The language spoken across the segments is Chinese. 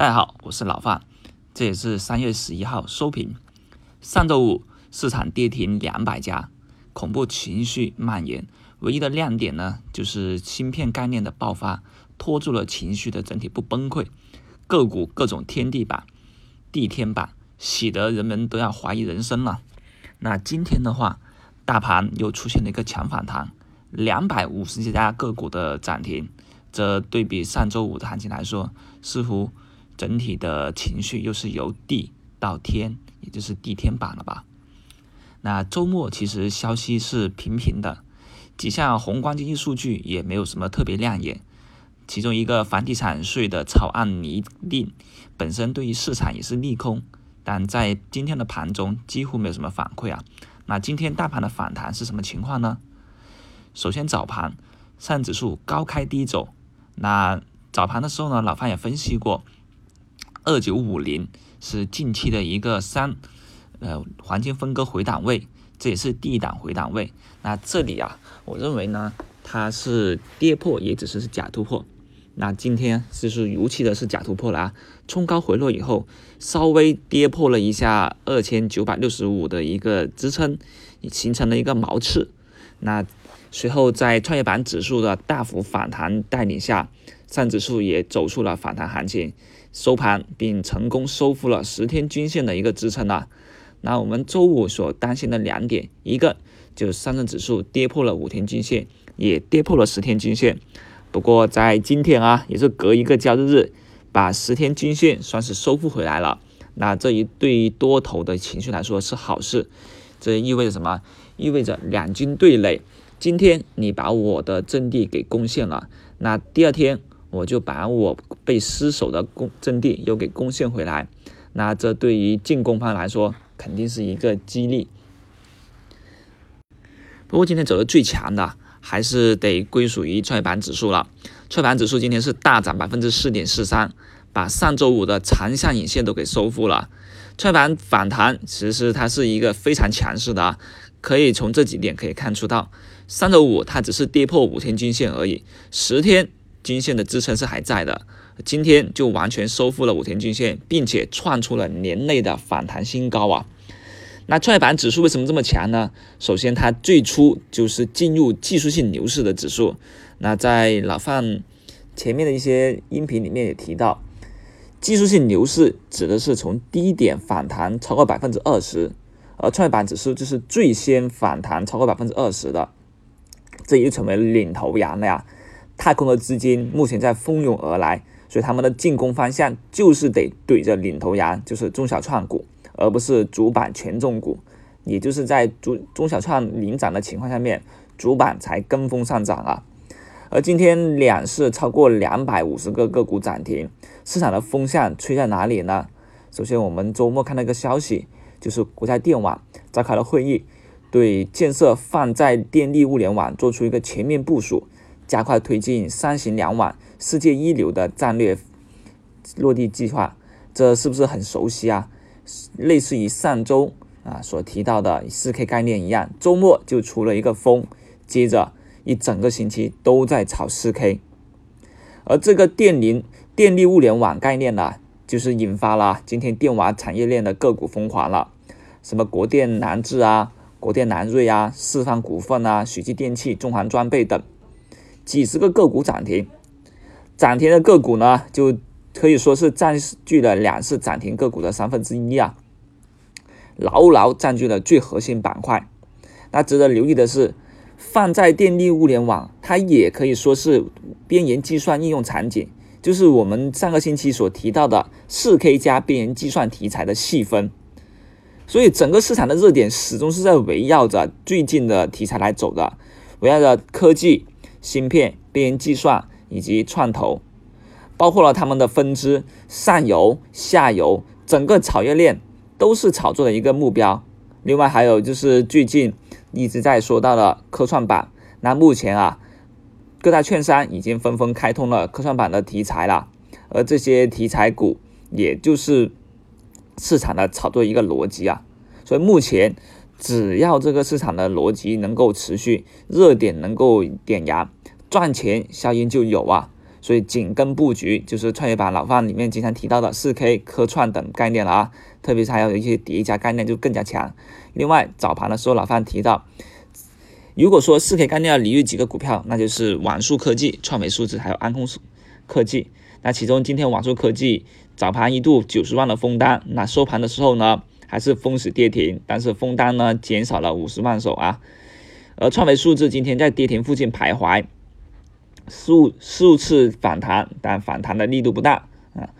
大家好，我是老范，这也是三月十一号收评。上周五市场跌停两百家，恐怖情绪蔓延。唯一的亮点呢，就是芯片概念的爆发，拖住了情绪的整体不崩溃。个股各种天地板、地天板，洗得人们都要怀疑人生了。那今天的话，大盘又出现了一个强反弹，两百五十几家个股的涨停，这对比上周五的行情来说，似乎。整体的情绪又是由地到天，也就是地天板了吧？那周末其实消息是平平的，几项宏观经济数据也没有什么特别亮眼。其中一个房地产税的草案拟定本身对于市场也是利空，但在今天的盘中几乎没有什么反馈啊。那今天大盘的反弹是什么情况呢？首先早盘上指数高开低走，那早盘的时候呢，老范也分析过。二九五零是近期的一个三呃黄金分割回档位，这也是第一档回档位。那这里啊，我认为呢，它是跌破也只是是假突破。那今天就是如期的是假突破了啊，冲高回落以后，稍微跌破了一下二千九百六十五的一个支撑，形成了一个毛刺。那随后在创业板指数的大幅反弹带领下，上指数也走出了反弹行情。收盘并成功收复了十天均线的一个支撑了。那我们周五所担心的两点，一个就是上证指数跌破了五天均线，也跌破了十天均线。不过在今天啊，也是隔一个交易日，把十天均线算是收复回来了。那这一对于多头的情绪来说是好事。这意味着什么？意味着两军对垒。今天你把我的阵地给攻陷了，那第二天。我就把我被失守的攻阵地又给攻陷回来，那这对于进攻方来说肯定是一个激励。不过今天走的最强的还是得归属于创业板指数了，创业板指数今天是大涨百分之四点四三，把上周五的长下影线都给收复了。创业板反弹其实它是一个非常强势的啊，可以从这几点可以看出到，三周五它只是跌破五天均线而已，十天。均线的支撑是还在的，今天就完全收复了五天均线，并且创出了年内的反弹新高啊！那创业板指数为什么这么强呢？首先，它最初就是进入技术性牛市的指数。那在老范前面的一些音频里面也提到，技术性牛市指的是从低点反弹超过百分之二十，而创业板指数就是最先反弹超过百分之二十的，这又成为领头羊了呀！太空的资金目前在蜂拥而来，所以他们的进攻方向就是得怼着领头羊，就是中小创股，而不是主板权重股。也就是在中中小创领涨的情况下面，主板才跟风上涨啊。而今天两市超过两百五十个个股涨停，市场的风向吹在哪里呢？首先，我们周末看到一个消息，就是国家电网召开了会议，对建设泛在电力物联网做出一个全面部署。加快推进三型两网世界一流的战略落地计划，这是不是很熟悉啊？类似于上周啊所提到的四 K 概念一样，周末就出了一个风，接着一整个星期都在炒四 K。而这个电零电力物联网概念呢，就是引发了今天电网产业链的个股疯狂了，什么国电南智啊、国电南瑞啊、四方股份啊、许继电器、中航装备等。几十个个股涨停，涨停的个股呢，就可以说是占据了两市涨停个股的三分之一啊，牢牢占据了最核心板块。那值得留意的是，放在电力物联网，它也可以说是边缘计算应用场景，就是我们上个星期所提到的四 K 加边缘计算题材的细分。所以整个市场的热点始终是在围绕着最近的题材来走的，围绕着科技。芯片、边缘计算以及创投，包括了他们的分支上游、下游，整个产业链都是炒作的一个目标。另外还有就是最近一直在说到的科创板，那目前啊，各大券商已经纷纷开通了科创板的题材了，而这些题材股也就是市场的炒作一个逻辑啊。所以目前。只要这个市场的逻辑能够持续，热点能够点燃，赚钱效应就有啊。所以紧跟布局就是创业板老范里面经常提到的四 K 科创等概念了啊，特别是还有一些叠加概念就更加强。另外早盘的时候老范提到，如果说四 K 概念要理喻几个股票，那就是网速科技、创维数字还有安控数科技。那其中今天网速科技早盘一度九十万的封单，那收盘的时候呢还是封死跌停，但是封单呢减少了五十万手啊。而创维数字今天在跌停附近徘徊。数数次反弹，但反弹的力度不大啊。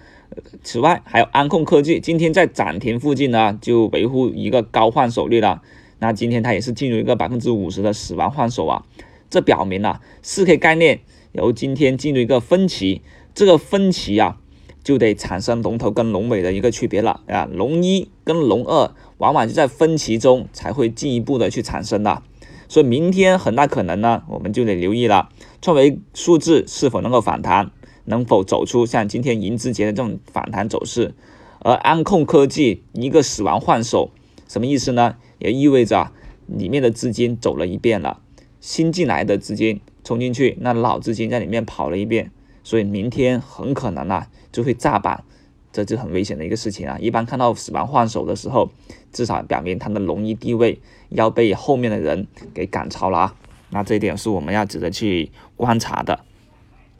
此外，还有安控科技，今天在涨停附近呢，就维护一个高换手率了。那今天它也是进入一个百分之五十的死亡换手啊。这表明了四 K 概念由今天进入一个分歧，这个分歧啊，就得产生龙头跟龙尾的一个区别了啊。龙一跟龙二往往就在分歧中才会进一步的去产生的。所以明天很大可能呢，我们就得留意了，创维数字是否能够反弹，能否走出像今天银之杰的这种反弹走势，而安控科技一个死亡换手，什么意思呢？也意味着里面的资金走了一遍了，新进来的资金冲进去，那老资金在里面跑了一遍，所以明天很可能啊就会炸板。这就很危险的一个事情啊！一般看到死亡换手的时候，至少表明它的龙一地位要被后面的人给赶超了啊！那这一点是我们要值得去观察的。